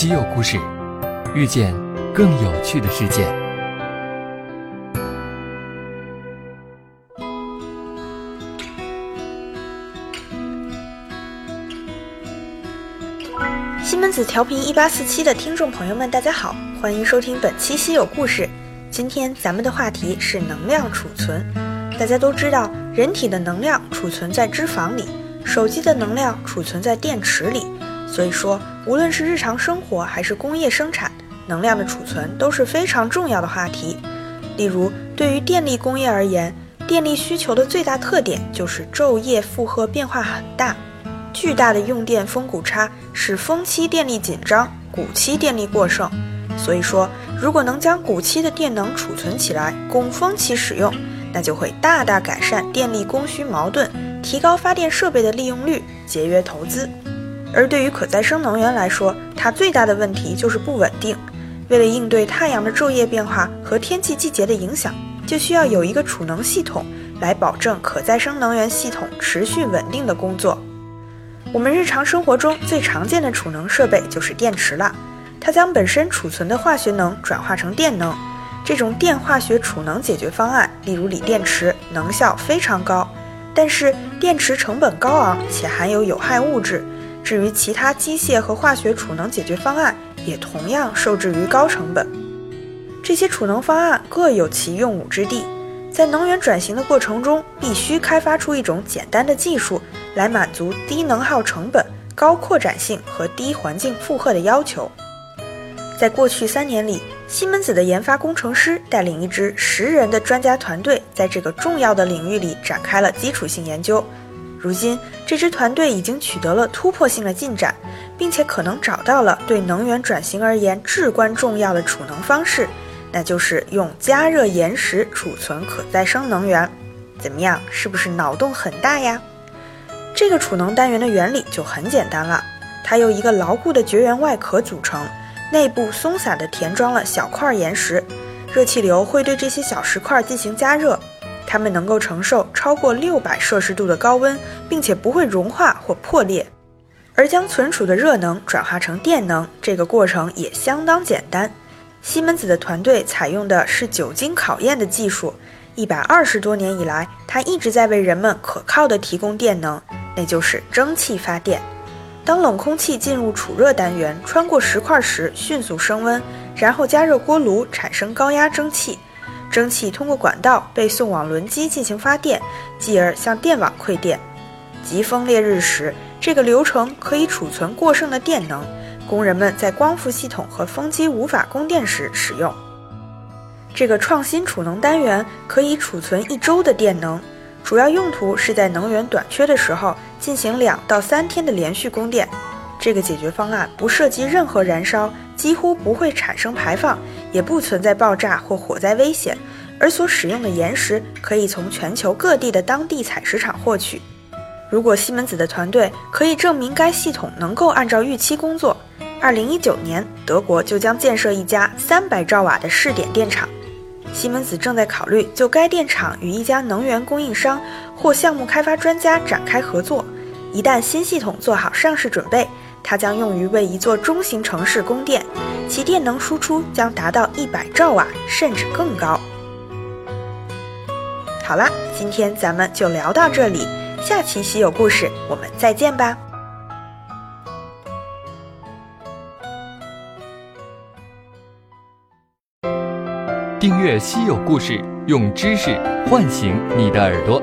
稀有故事，遇见更有趣的世界。西门子调频一八四七的听众朋友们，大家好，欢迎收听本期稀有故事。今天咱们的话题是能量储存。大家都知道，人体的能量储存在脂肪里，手机的能量储存在电池里。所以说，无论是日常生活还是工业生产，能量的储存都是非常重要的话题。例如，对于电力工业而言，电力需求的最大特点就是昼夜负荷变化很大，巨大的用电峰谷差使峰期电力紧张，谷期电力过剩。所以说，如果能将谷期的电能储存起来，供峰期使用，那就会大大改善电力供需矛盾，提高发电设备的利用率，节约投资。而对于可再生能源来说，它最大的问题就是不稳定。为了应对太阳的昼夜变化和天气季节的影响，就需要有一个储能系统来保证可再生能源系统持续稳定的工作。我们日常生活中最常见的储能设备就是电池了，它将本身储存的化学能转化成电能。这种电化学储能解决方案，例如锂电池，能效非常高，但是电池成本高昂且含有有害物质。至于其他机械和化学储能解决方案，也同样受制于高成本。这些储能方案各有其用武之地，在能源转型的过程中，必须开发出一种简单的技术，来满足低能耗成本、高扩展性和低环境负荷的要求。在过去三年里，西门子的研发工程师带领一支十人的专家团队，在这个重要的领域里展开了基础性研究。如今，这支团队已经取得了突破性的进展，并且可能找到了对能源转型而言至关重要的储能方式，那就是用加热岩石储存可再生能源。怎么样，是不是脑洞很大呀？这个储能单元的原理就很简单了，它由一个牢固的绝缘外壳组成，内部松散地填装了小块岩石，热气流会对这些小石块进行加热。它们能够承受超过六百摄氏度的高温，并且不会融化或破裂。而将存储的热能转化成电能，这个过程也相当简单。西门子的团队采用的是久经考验的技术，一百二十多年以来，它一直在为人们可靠地提供电能，那就是蒸汽发电。当冷空气进入储热单元，穿过石块时迅速升温，然后加热锅炉，产生高压蒸汽。蒸汽通过管道被送往轮机进行发电，继而向电网馈电。疾风烈日时，这个流程可以储存过剩的电能，工人们在光伏系统和风机无法供电时使用。这个创新储能单元可以储存一周的电能，主要用途是在能源短缺的时候进行两到三天的连续供电。这个解决方案不涉及任何燃烧，几乎不会产生排放，也不存在爆炸或火灾危险。而所使用的岩石可以从全球各地的当地采石场获取。如果西门子的团队可以证明该系统能够按照预期工作，二零一九年德国就将建设一家三百兆瓦的试点电厂。西门子正在考虑就该电厂与一家能源供应商或项目开发专家展开合作。一旦新系统做好上市准备。它将用于为一座中型城市供电，其电能输出将达到一百兆瓦，甚至更高。好啦，今天咱们就聊到这里，下期稀有故事我们再见吧。订阅稀有故事，用知识唤醒你的耳朵。